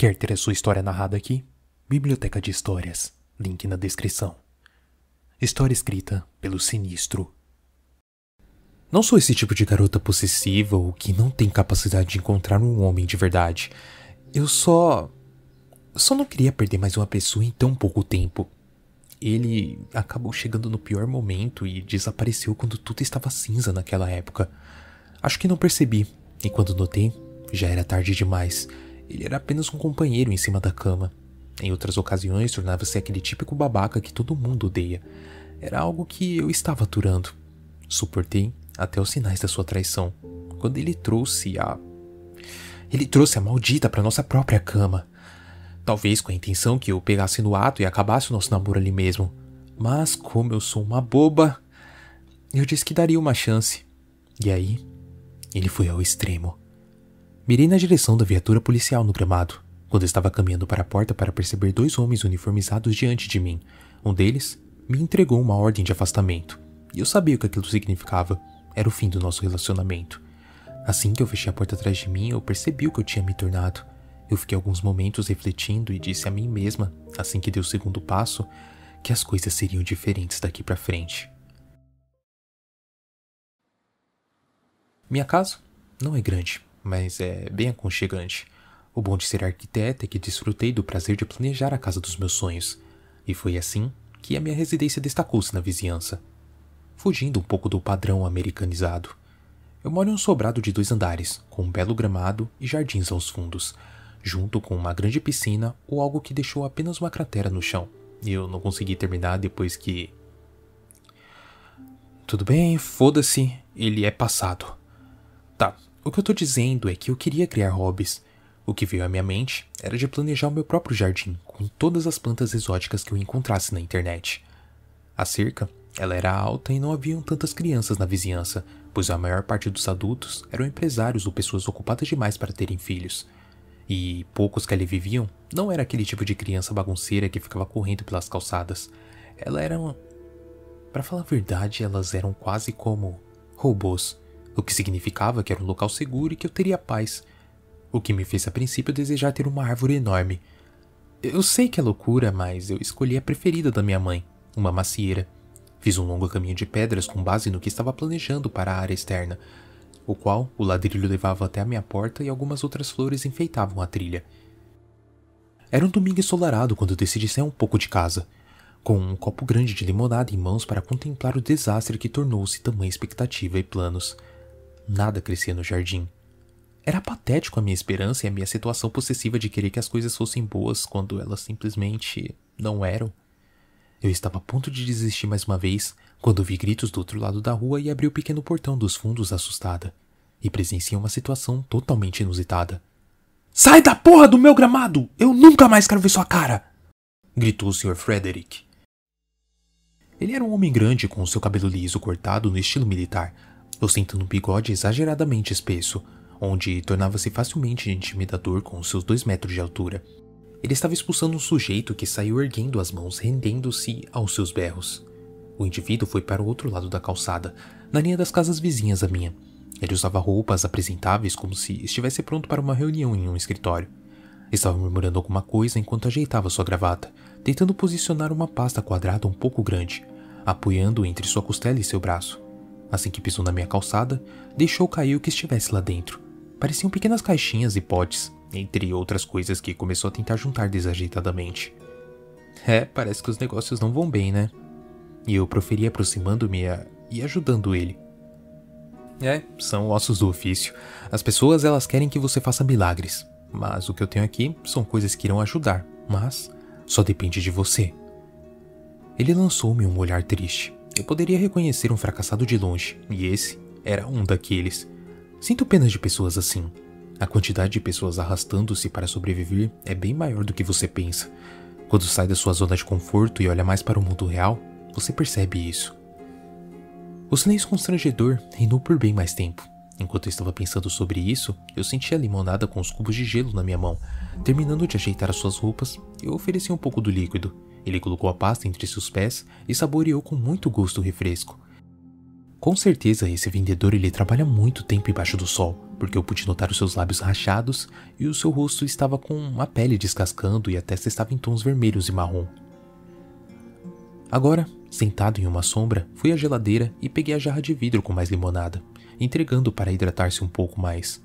Quer ter a sua história narrada aqui? Biblioteca de Histórias. Link na descrição. História escrita pelo Sinistro. Não sou esse tipo de garota possessiva ou que não tem capacidade de encontrar um homem de verdade. Eu só. Só não queria perder mais uma pessoa em tão pouco tempo. Ele acabou chegando no pior momento e desapareceu quando tudo estava cinza naquela época. Acho que não percebi, e quando notei, já era tarde demais. Ele era apenas um companheiro em cima da cama. Em outras ocasiões, tornava-se aquele típico babaca que todo mundo odeia. Era algo que eu estava aturando. Suportei até os sinais da sua traição. Quando ele trouxe a. Ele trouxe a maldita para nossa própria cama. Talvez com a intenção que eu pegasse no ato e acabasse o nosso namoro ali mesmo. Mas, como eu sou uma boba, eu disse que daria uma chance. E aí, ele foi ao extremo. Mirei na direção da viatura policial no gramado, quando estava caminhando para a porta para perceber dois homens uniformizados diante de mim. Um deles me entregou uma ordem de afastamento, e eu sabia o que aquilo significava. Era o fim do nosso relacionamento. Assim que eu fechei a porta atrás de mim, eu percebi o que eu tinha me tornado. Eu fiquei alguns momentos refletindo e disse a mim mesma, assim que dei o segundo passo, que as coisas seriam diferentes daqui para frente. Minha casa não é grande, mas é bem aconchegante. O bom de ser arquiteta é que desfrutei do prazer de planejar a casa dos meus sonhos, e foi assim que a minha residência destacou-se na vizinhança, fugindo um pouco do padrão americanizado. Eu moro em um sobrado de dois andares, com um belo gramado e jardins aos fundos, junto com uma grande piscina ou algo que deixou apenas uma cratera no chão. E eu não consegui terminar depois que. Tudo bem, foda-se, ele é passado. Tá, o que eu tô dizendo é que eu queria criar hobbies. O que veio à minha mente era de planejar o meu próprio jardim com todas as plantas exóticas que eu encontrasse na internet. A cerca, ela era alta e não haviam tantas crianças na vizinhança, pois a maior parte dos adultos eram empresários ou pessoas ocupadas demais para terem filhos. E poucos que ali viviam não era aquele tipo de criança bagunceira que ficava correndo pelas calçadas. Ela era Para falar a verdade, elas eram quase como robôs o que significava que era um local seguro e que eu teria paz, o que me fez a princípio desejar ter uma árvore enorme. Eu sei que é loucura, mas eu escolhi a preferida da minha mãe, uma macieira. Fiz um longo caminho de pedras com base no que estava planejando para a área externa, o qual o ladrilho levava até a minha porta e algumas outras flores enfeitavam a trilha. Era um domingo ensolarado quando decidi sair um pouco de casa, com um copo grande de limonada em mãos para contemplar o desastre que tornou-se tamanha expectativa e planos. Nada crescia no jardim. Era patético a minha esperança e a minha situação possessiva de querer que as coisas fossem boas quando elas simplesmente não eram. Eu estava a ponto de desistir mais uma vez quando vi gritos do outro lado da rua e abri o pequeno portão dos fundos assustada. E presenciei uma situação totalmente inusitada. Sai da porra do meu gramado! Eu nunca mais quero ver sua cara! gritou o Sr. Frederick. Ele era um homem grande com seu cabelo liso cortado no estilo militar, ostentando um bigode exageradamente espesso, onde tornava-se facilmente intimidador com seus dois metros de altura. Ele estava expulsando um sujeito que saiu erguendo as mãos, rendendo-se aos seus berros. O indivíduo foi para o outro lado da calçada, na linha das casas vizinhas à minha. Ele usava roupas apresentáveis como se estivesse pronto para uma reunião em um escritório. Estava murmurando alguma coisa enquanto ajeitava sua gravata, tentando posicionar uma pasta quadrada um pouco grande, apoiando entre sua costela e seu braço. Assim que pisou na minha calçada, deixou cair o que estivesse lá dentro. Pareciam pequenas caixinhas e potes, entre outras coisas que começou a tentar juntar desajeitadamente. É, parece que os negócios não vão bem, né? E eu proferi aproximando-me e ajudando ele. É, são ossos do ofício. As pessoas elas querem que você faça milagres, mas o que eu tenho aqui são coisas que irão ajudar, mas só depende de você. Ele lançou-me um olhar triste. Eu poderia reconhecer um fracassado de longe, e esse era um daqueles. Sinto pena de pessoas assim. A quantidade de pessoas arrastando-se para sobreviver é bem maior do que você pensa. Quando sai da sua zona de conforto e olha mais para o mundo real, você percebe isso. O silêncio constrangedor reinou por bem mais tempo. Enquanto eu estava pensando sobre isso, eu senti a limonada com os cubos de gelo na minha mão. Terminando de ajeitar as suas roupas, eu ofereci um pouco do líquido. Ele colocou a pasta entre seus pés e saboreou com muito gosto o refresco. Com certeza esse vendedor ele trabalha muito tempo embaixo do sol, porque eu pude notar os seus lábios rachados e o seu rosto estava com a pele descascando e a testa estava em tons vermelhos e marrom. Agora, sentado em uma sombra, fui à geladeira e peguei a jarra de vidro com mais limonada, entregando para hidratar-se um pouco mais.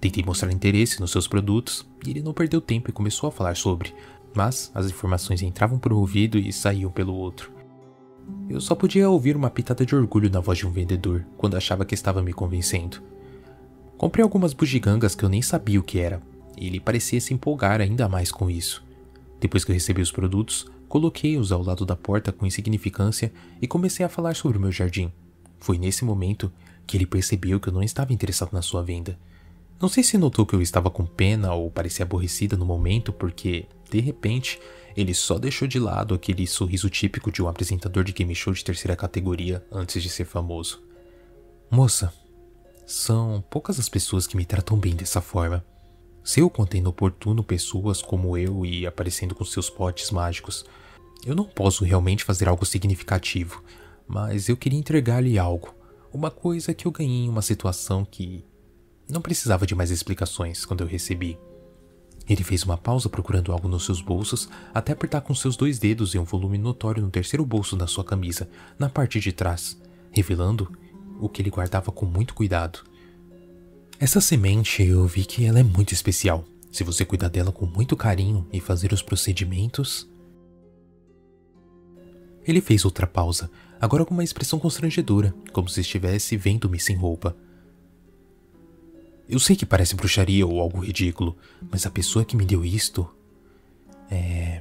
Tentei mostrar interesse nos seus produtos e ele não perdeu tempo e começou a falar sobre, mas as informações entravam por um ouvido e saíam pelo outro. Eu só podia ouvir uma pitada de orgulho na voz de um vendedor quando achava que estava me convencendo. Comprei algumas bugigangas que eu nem sabia o que era, e ele parecia se empolgar ainda mais com isso. Depois que eu recebi os produtos, coloquei-os ao lado da porta com insignificância e comecei a falar sobre o meu jardim. Foi nesse momento que ele percebeu que eu não estava interessado na sua venda. Não sei se notou que eu estava com pena ou parecia aborrecida no momento, porque, de repente, ele só deixou de lado aquele sorriso típico de um apresentador de game show de terceira categoria antes de ser famoso. Moça, são poucas as pessoas que me tratam bem dessa forma. Se eu contendo oportuno pessoas como eu e aparecendo com seus potes mágicos, eu não posso realmente fazer algo significativo, mas eu queria entregar-lhe algo, uma coisa que eu ganhei em uma situação que não precisava de mais explicações quando eu recebi. Ele fez uma pausa procurando algo nos seus bolsos, até apertar com seus dois dedos em um volume notório no terceiro bolso da sua camisa, na parte de trás, revelando o que ele guardava com muito cuidado. Essa semente eu vi que ela é muito especial. Se você cuidar dela com muito carinho e fazer os procedimentos. Ele fez outra pausa, agora com uma expressão constrangedora, como se estivesse vendo-me sem roupa. Eu sei que parece bruxaria ou algo ridículo, mas a pessoa que me deu isto. É.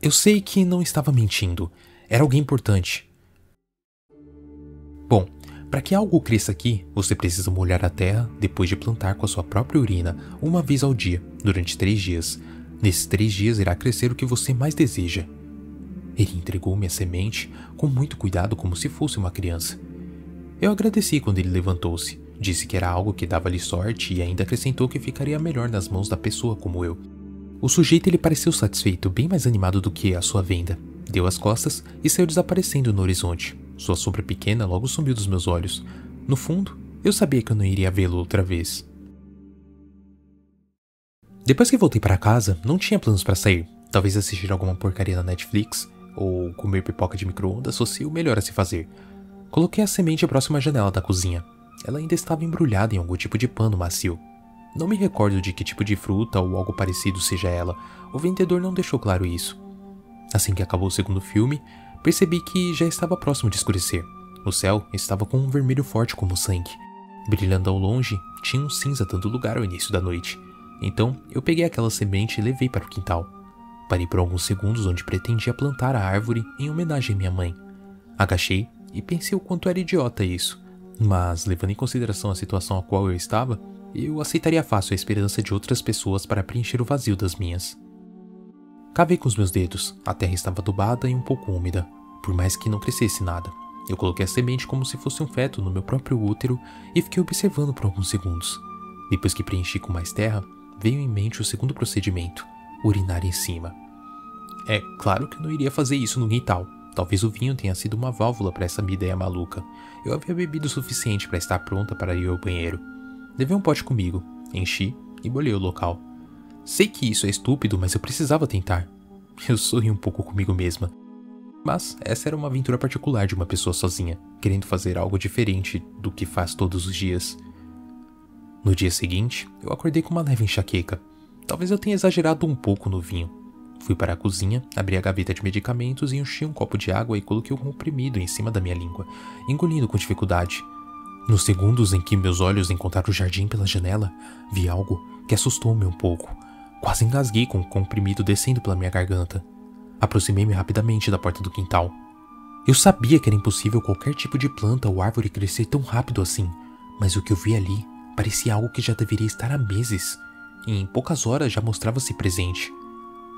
Eu sei que não estava mentindo. Era alguém importante. Bom, para que algo cresça aqui, você precisa molhar a terra depois de plantar com a sua própria urina, uma vez ao dia, durante três dias. Nesses três dias irá crescer o que você mais deseja. Ele entregou-me a semente com muito cuidado, como se fosse uma criança. Eu agradeci quando ele levantou-se. Disse que era algo que dava-lhe sorte e ainda acrescentou que ficaria melhor nas mãos da pessoa como eu. O sujeito ele pareceu satisfeito, bem mais animado do que a sua venda. Deu as costas e saiu desaparecendo no horizonte. Sua sombra pequena logo sumiu dos meus olhos. No fundo, eu sabia que eu não iria vê-lo outra vez. Depois que voltei para casa, não tinha planos para sair. Talvez assistir alguma porcaria na Netflix ou comer pipoca de micro-ondas fosse o melhor a se fazer. Coloquei a semente próxima à janela da cozinha. Ela ainda estava embrulhada em algum tipo de pano macio. Não me recordo de que tipo de fruta ou algo parecido seja ela, o vendedor não deixou claro isso. Assim que acabou o segundo filme, percebi que já estava próximo de escurecer. O céu estava com um vermelho forte como sangue. Brilhando ao longe, tinha um cinza dando lugar ao início da noite. Então eu peguei aquela semente e levei para o quintal. Parei por alguns segundos onde pretendia plantar a árvore em homenagem à minha mãe. Agachei e pensei o quanto era idiota isso. Mas, levando em consideração a situação a qual eu estava, eu aceitaria fácil a esperança de outras pessoas para preencher o vazio das minhas. Cavei com os meus dedos, a terra estava adubada e um pouco úmida, por mais que não crescesse nada. Eu coloquei a semente como se fosse um feto no meu próprio útero e fiquei observando por alguns segundos. Depois que preenchi com mais terra, veio em mente o segundo procedimento: urinar em cima. É claro que eu não iria fazer isso no quintal, Talvez o vinho tenha sido uma válvula para essa minha ideia maluca. Eu havia bebido o suficiente para estar pronta para ir ao banheiro. Levei um pote comigo, enchi e bolhei o local. Sei que isso é estúpido, mas eu precisava tentar. Eu sorri um pouco comigo mesma. Mas essa era uma aventura particular de uma pessoa sozinha, querendo fazer algo diferente do que faz todos os dias. No dia seguinte, eu acordei com uma leve enxaqueca. Talvez eu tenha exagerado um pouco no vinho, Fui para a cozinha, abri a gaveta de medicamentos e enchi um copo de água e coloquei um comprimido em cima da minha língua, engolindo com dificuldade. Nos segundos em que meus olhos encontraram o jardim pela janela, vi algo que assustou-me um pouco. Quase engasguei com o comprimido descendo pela minha garganta. Aproximei-me rapidamente da porta do quintal. Eu sabia que era impossível qualquer tipo de planta ou árvore crescer tão rápido assim, mas o que eu vi ali parecia algo que já deveria estar há meses, e em poucas horas já mostrava-se presente.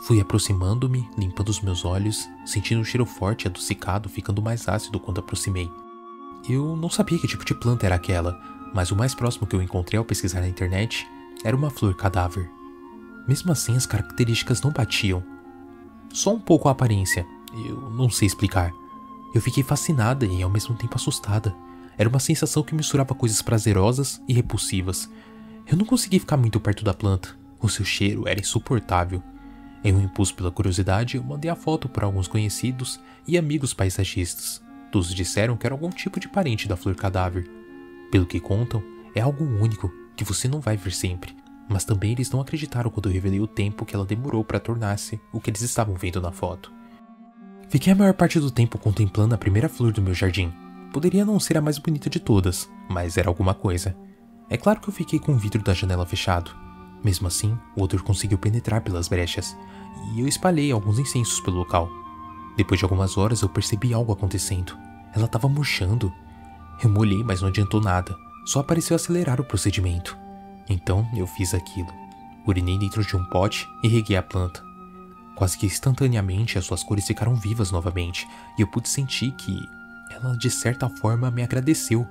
Fui aproximando-me, limpando os meus olhos, sentindo um cheiro forte e adocicado ficando mais ácido quando aproximei. Eu não sabia que tipo de planta era aquela, mas o mais próximo que eu encontrei ao pesquisar na internet era uma flor cadáver. Mesmo assim, as características não batiam. Só um pouco a aparência, eu não sei explicar. Eu fiquei fascinada e ao mesmo tempo assustada. Era uma sensação que misturava coisas prazerosas e repulsivas. Eu não consegui ficar muito perto da planta. O seu cheiro era insuportável. Em um impulso pela curiosidade, eu mandei a foto para alguns conhecidos e amigos paisagistas. Todos disseram que era algum tipo de parente da flor cadáver. Pelo que contam, é algo único que você não vai ver sempre. Mas também eles não acreditaram quando eu revelei o tempo que ela demorou para tornar-se o que eles estavam vendo na foto. Fiquei a maior parte do tempo contemplando a primeira flor do meu jardim. Poderia não ser a mais bonita de todas, mas era alguma coisa. É claro que eu fiquei com o vidro da janela fechado. Mesmo assim, o odor conseguiu penetrar pelas brechas, e eu espalhei alguns incensos pelo local. Depois de algumas horas, eu percebi algo acontecendo. Ela estava murchando. Eu molhei, mas não adiantou nada. Só apareceu acelerar o procedimento. Então eu fiz aquilo. Urinei dentro de um pote e reguei a planta. Quase que instantaneamente as suas cores ficaram vivas novamente e eu pude sentir que ela de certa forma me agradeceu.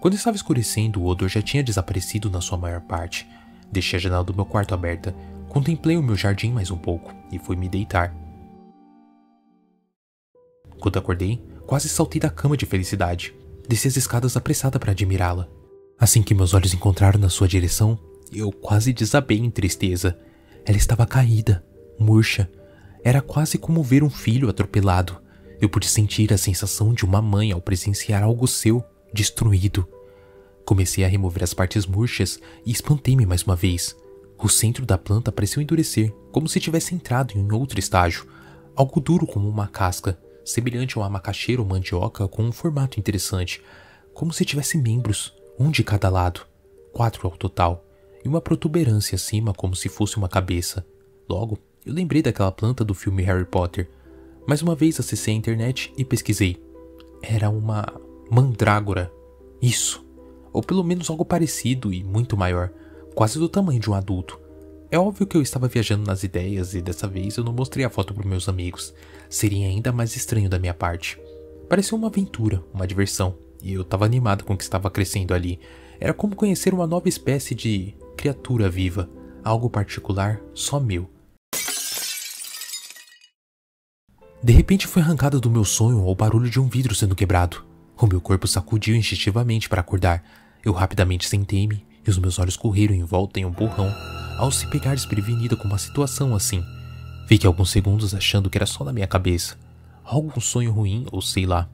Quando estava escurecendo, o odor já tinha desaparecido na sua maior parte. Deixei a janela do meu quarto aberta, contemplei o meu jardim mais um pouco e fui me deitar. Quando acordei, quase saltei da cama de felicidade. Desci as escadas apressada para admirá-la. Assim que meus olhos encontraram na sua direção, eu quase desabei em tristeza. Ela estava caída, murcha. Era quase como ver um filho atropelado. Eu pude sentir a sensação de uma mãe ao presenciar algo seu destruído. Comecei a remover as partes murchas e espantei-me mais uma vez. O centro da planta pareceu endurecer, como se tivesse entrado em outro estágio, algo duro como uma casca, semelhante a uma macaxeira ou mandioca com um formato interessante, como se tivesse membros, um de cada lado, quatro ao total, e uma protuberância acima como se fosse uma cabeça. Logo, eu lembrei daquela planta do filme Harry Potter. Mais uma vez acessei a internet e pesquisei. Era uma mandrágora. Isso. Ou pelo menos algo parecido e muito maior, quase do tamanho de um adulto. É óbvio que eu estava viajando nas ideias e dessa vez eu não mostrei a foto para meus amigos. Seria ainda mais estranho da minha parte. Pareceu uma aventura, uma diversão, e eu estava animado com o que estava crescendo ali. Era como conhecer uma nova espécie de criatura viva, algo particular só meu. De repente foi arrancada do meu sonho o barulho de um vidro sendo quebrado. O meu corpo sacudiu instintivamente para acordar. Eu rapidamente sentei-me e os meus olhos correram em volta em um borrão ao se pegar desprevenida com uma situação assim. Fiquei alguns segundos achando que era só na minha cabeça. Algum sonho ruim ou sei lá.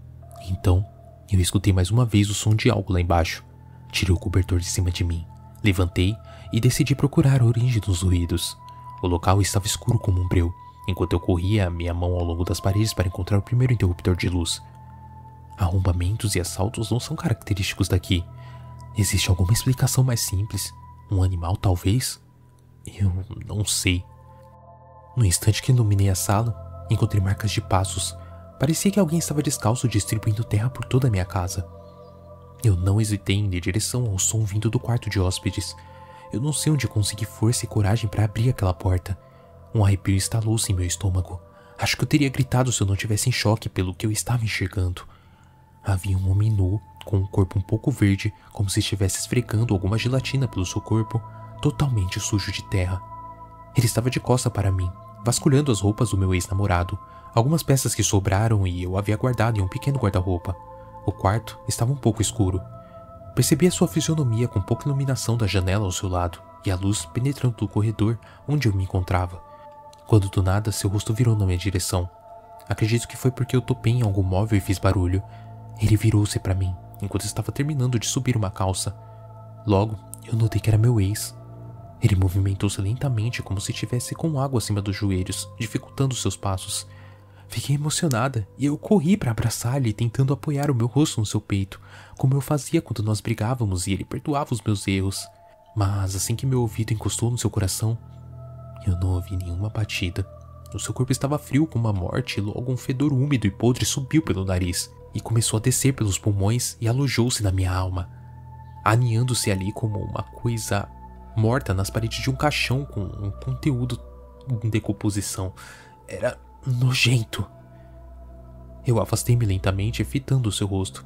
Então eu escutei mais uma vez o som de algo lá embaixo. Tirei o cobertor de cima de mim, levantei e decidi procurar a origem dos ruídos. O local estava escuro como um breu, enquanto eu corria minha mão ao longo das paredes para encontrar o primeiro interruptor de luz. Arrombamentos e assaltos não são característicos daqui. Existe alguma explicação mais simples? Um animal, talvez? Eu não sei. No instante que iluminei a sala, encontrei marcas de passos Parecia que alguém estava descalço distribuindo terra por toda a minha casa. Eu não hesitei em ir direção ao som vindo do quarto de hóspedes. Eu não sei onde consegui força e coragem para abrir aquela porta. Um arrepio instalou-se em meu estômago. Acho que eu teria gritado se eu não tivesse em choque pelo que eu estava enxergando. Havia um homem nu, com um corpo um pouco verde, como se estivesse esfregando alguma gelatina pelo seu corpo, totalmente sujo de terra. Ele estava de costa para mim, vasculhando as roupas do meu ex-namorado, Algumas peças que sobraram e eu havia guardado em um pequeno guarda-roupa. O quarto estava um pouco escuro. Percebi a sua fisionomia com pouca iluminação da janela ao seu lado e a luz penetrando do corredor onde eu me encontrava. Quando do nada seu rosto virou na minha direção. Acredito que foi porque eu topei em algum móvel e fiz barulho. Ele virou-se para mim enquanto estava terminando de subir uma calça. Logo, eu notei que era meu ex. Ele movimentou-se lentamente como se estivesse com água acima dos joelhos, dificultando seus passos. Fiquei emocionada e eu corri para abraçar-lhe, tentando apoiar o meu rosto no seu peito, como eu fazia quando nós brigávamos e ele perdoava os meus erros. Mas assim que meu ouvido encostou no seu coração, eu não ouvi nenhuma batida. O seu corpo estava frio como a morte e logo um fedor úmido e podre subiu pelo nariz e começou a descer pelos pulmões e alojou-se na minha alma, aninhando-se ali como uma coisa morta nas paredes de um caixão com um conteúdo em decomposição. Era nojento. Eu afastei-me lentamente, fitando o seu rosto.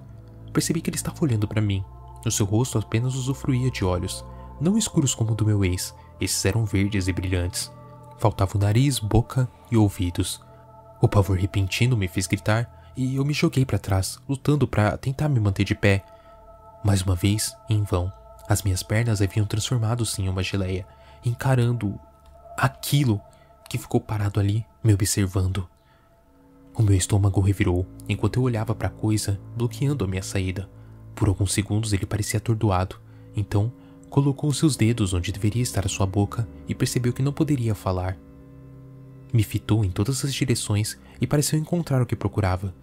Percebi que ele estava olhando para mim. O seu rosto apenas usufruía de olhos, não escuros como o do meu ex, esses eram verdes e brilhantes. Faltava o nariz, boca e ouvidos. O pavor repentino me fez gritar e eu me joguei para trás, lutando para tentar me manter de pé. Mais uma vez, em vão. As minhas pernas haviam transformado-se em uma geleia, encarando aquilo que ficou parado ali, me observando. O meu estômago revirou enquanto eu olhava para a coisa, bloqueando a minha saída. Por alguns segundos ele parecia atordoado, então colocou seus dedos onde deveria estar a sua boca e percebeu que não poderia falar. Me fitou em todas as direções e pareceu encontrar o que procurava,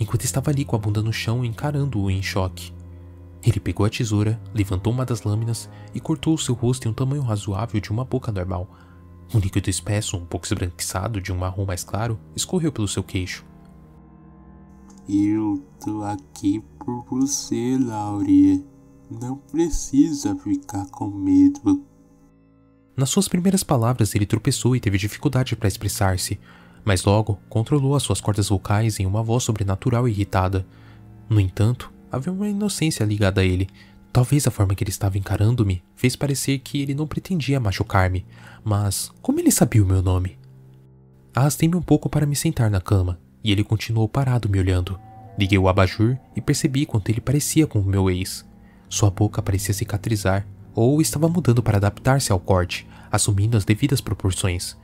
enquanto estava ali com a bunda no chão encarando-o em choque. Ele pegou a tesoura, levantou uma das lâminas e cortou o seu rosto em um tamanho razoável de uma boca normal, um líquido espesso, um pouco esbranquiçado de um marrom mais claro, escorreu pelo seu queixo. Eu tô aqui por você, Laurie. Não precisa ficar com medo. Nas suas primeiras palavras, ele tropeçou e teve dificuldade para expressar-se, mas logo controlou as suas cordas vocais em uma voz sobrenatural e irritada. No entanto, havia uma inocência ligada a ele, Talvez a forma que ele estava encarando-me fez parecer que ele não pretendia machucar-me, mas como ele sabia o meu nome? Arrastei-me um pouco para me sentar na cama, e ele continuou parado me olhando. Liguei o abajur e percebi quanto ele parecia com o meu ex. Sua boca parecia cicatrizar, ou estava mudando para adaptar-se ao corte, assumindo as devidas proporções.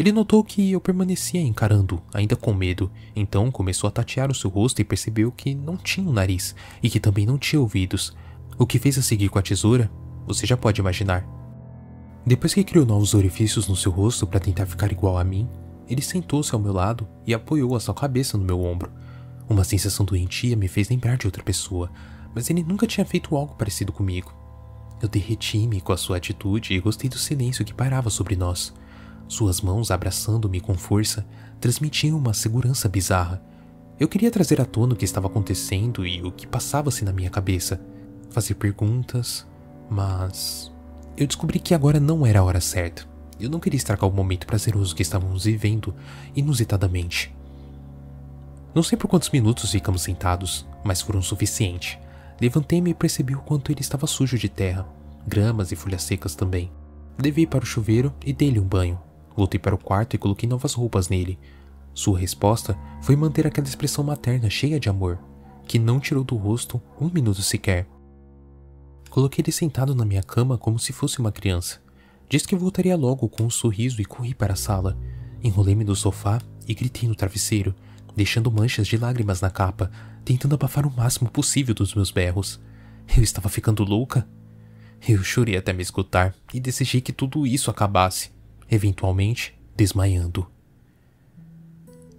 Ele notou que eu permanecia encarando, ainda com medo, então começou a tatear o seu rosto e percebeu que não tinha um nariz e que também não tinha ouvidos, o que fez a seguir com a tesoura, você já pode imaginar. Depois que criou novos orifícios no seu rosto para tentar ficar igual a mim, ele sentou-se ao meu lado e apoiou a sua cabeça no meu ombro. Uma sensação doentia me fez lembrar de outra pessoa, mas ele nunca tinha feito algo parecido comigo. Eu derreti-me com a sua atitude e gostei do silêncio que pairava sobre nós. Suas mãos abraçando-me com força transmitiam uma segurança bizarra. Eu queria trazer à tona o que estava acontecendo e o que passava-se na minha cabeça fazer perguntas, mas eu descobri que agora não era a hora certa. Eu não queria estragar o momento prazeroso que estávamos vivendo inusitadamente. Não sei por quantos minutos ficamos sentados, mas foram suficiente. Levantei-me e percebi o quanto ele estava sujo de terra, gramas e folhas secas também. Levei para o chuveiro e dei-lhe um banho. Voltei para o quarto e coloquei novas roupas nele. Sua resposta foi manter aquela expressão materna cheia de amor, que não tirou do rosto um minuto sequer. Coloquei ele sentado na minha cama como se fosse uma criança. Disse que voltaria logo com um sorriso e corri para a sala. Enrolei-me no sofá e gritei no travesseiro, deixando manchas de lágrimas na capa, tentando abafar o máximo possível dos meus berros. Eu estava ficando louca? Eu chorei até me escutar e desejei que tudo isso acabasse, eventualmente desmaiando.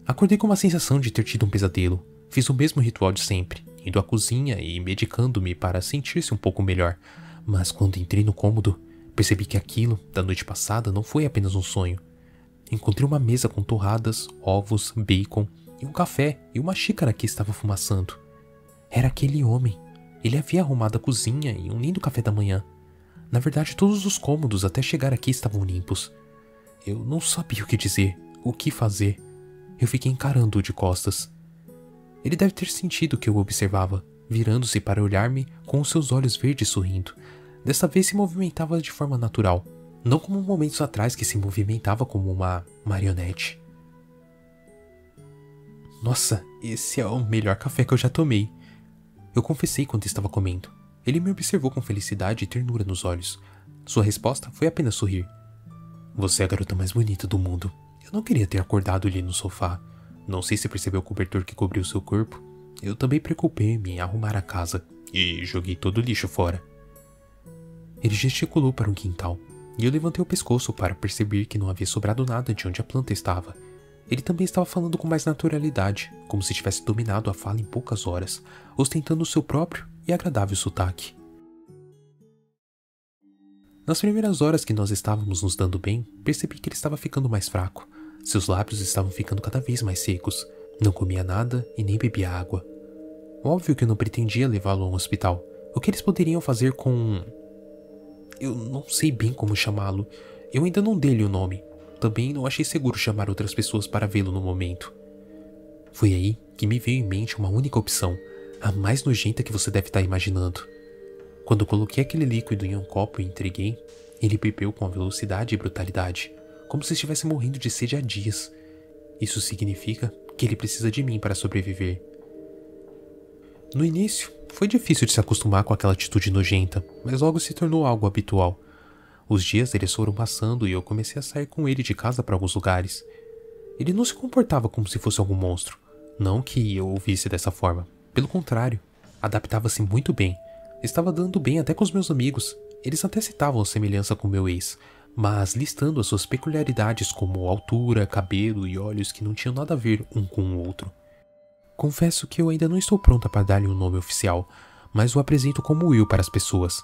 Acordei com uma sensação de ter tido um pesadelo. Fiz o mesmo ritual de sempre indo à cozinha e medicando-me para sentir-se um pouco melhor. Mas quando entrei no cômodo, percebi que aquilo da noite passada não foi apenas um sonho. Encontrei uma mesa com torradas, ovos, bacon e um café e uma xícara que estava fumaçando. Era aquele homem. Ele havia arrumado a cozinha e um lindo café da manhã. Na verdade, todos os cômodos até chegar aqui estavam limpos. Eu não sabia o que dizer, o que fazer. Eu fiquei encarando-o de costas. Ele deve ter sentido que eu observava, virando-se para olhar-me com os seus olhos verdes sorrindo. Desta vez se movimentava de forma natural, não como momentos atrás que se movimentava como uma marionete. Nossa, esse é o melhor café que eu já tomei. Eu confessei quando estava comendo. Ele me observou com felicidade e ternura nos olhos. Sua resposta foi apenas sorrir. Você é a garota mais bonita do mundo. Eu não queria ter acordado ali no sofá. Não sei se percebeu o cobertor que cobriu seu corpo. Eu também preocupei-me em arrumar a casa e joguei todo o lixo fora. Ele gesticulou para um quintal e eu levantei o pescoço para perceber que não havia sobrado nada de onde a planta estava. Ele também estava falando com mais naturalidade, como se tivesse dominado a fala em poucas horas, ostentando o seu próprio e agradável sotaque. Nas primeiras horas que nós estávamos nos dando bem, percebi que ele estava ficando mais fraco. Seus lábios estavam ficando cada vez mais secos. Não comia nada e nem bebia água. Óbvio que eu não pretendia levá-lo a um hospital. O que eles poderiam fazer com. Eu não sei bem como chamá-lo. Eu ainda não dei-lhe o nome. Também não achei seguro chamar outras pessoas para vê-lo no momento. Foi aí que me veio em mente uma única opção, a mais nojenta que você deve estar imaginando. Quando coloquei aquele líquido em um copo e entreguei, ele bebeu com velocidade e brutalidade como se estivesse morrendo de sede há dias. Isso significa que ele precisa de mim para sobreviver. No início, Foi difícil de se acostumar com aquela atitude nojenta, mas logo se tornou algo habitual. Os dias eles foram passando e eu comecei a sair com ele de casa para alguns lugares. Ele não se comportava como se fosse algum monstro. Não que eu o visse dessa forma. Pelo contrário, adaptava-se muito bem. Estava dando bem até com os meus amigos. Eles até citavam a semelhança com meu ex, mas listando as suas peculiaridades como altura, cabelo e olhos que não tinham nada a ver um com o outro. Confesso que eu ainda não estou pronta para dar-lhe um nome oficial, mas o apresento como Will para as pessoas.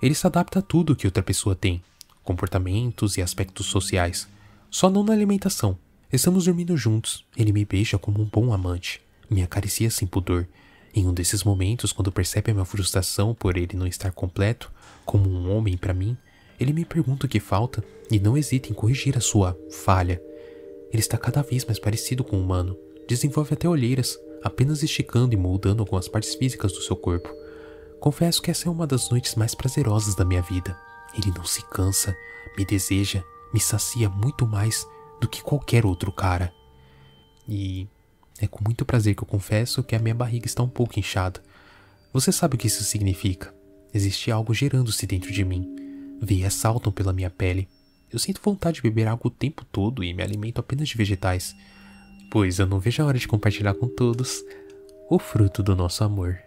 Ele se adapta a tudo que outra pessoa tem, comportamentos e aspectos sociais, só não na alimentação. Estamos dormindo juntos, ele me beija como um bom amante, me acaricia sem pudor. Em um desses momentos, quando percebe a minha frustração por ele não estar completo, como um homem para mim, ele me pergunta o que falta e não hesita em corrigir a sua falha. Ele está cada vez mais parecido com o humano, desenvolve até olheiras, apenas esticando e moldando algumas partes físicas do seu corpo. Confesso que essa é uma das noites mais prazerosas da minha vida. Ele não se cansa, me deseja, me sacia muito mais do que qualquer outro cara. E é com muito prazer que eu confesso que a minha barriga está um pouco inchada. Você sabe o que isso significa? Existe algo gerando-se dentro de mim. Veias saltam pela minha pele. Eu sinto vontade de beber água o tempo todo e me alimento apenas de vegetais pois eu não vejo a hora de compartilhar com todos o fruto do nosso amor.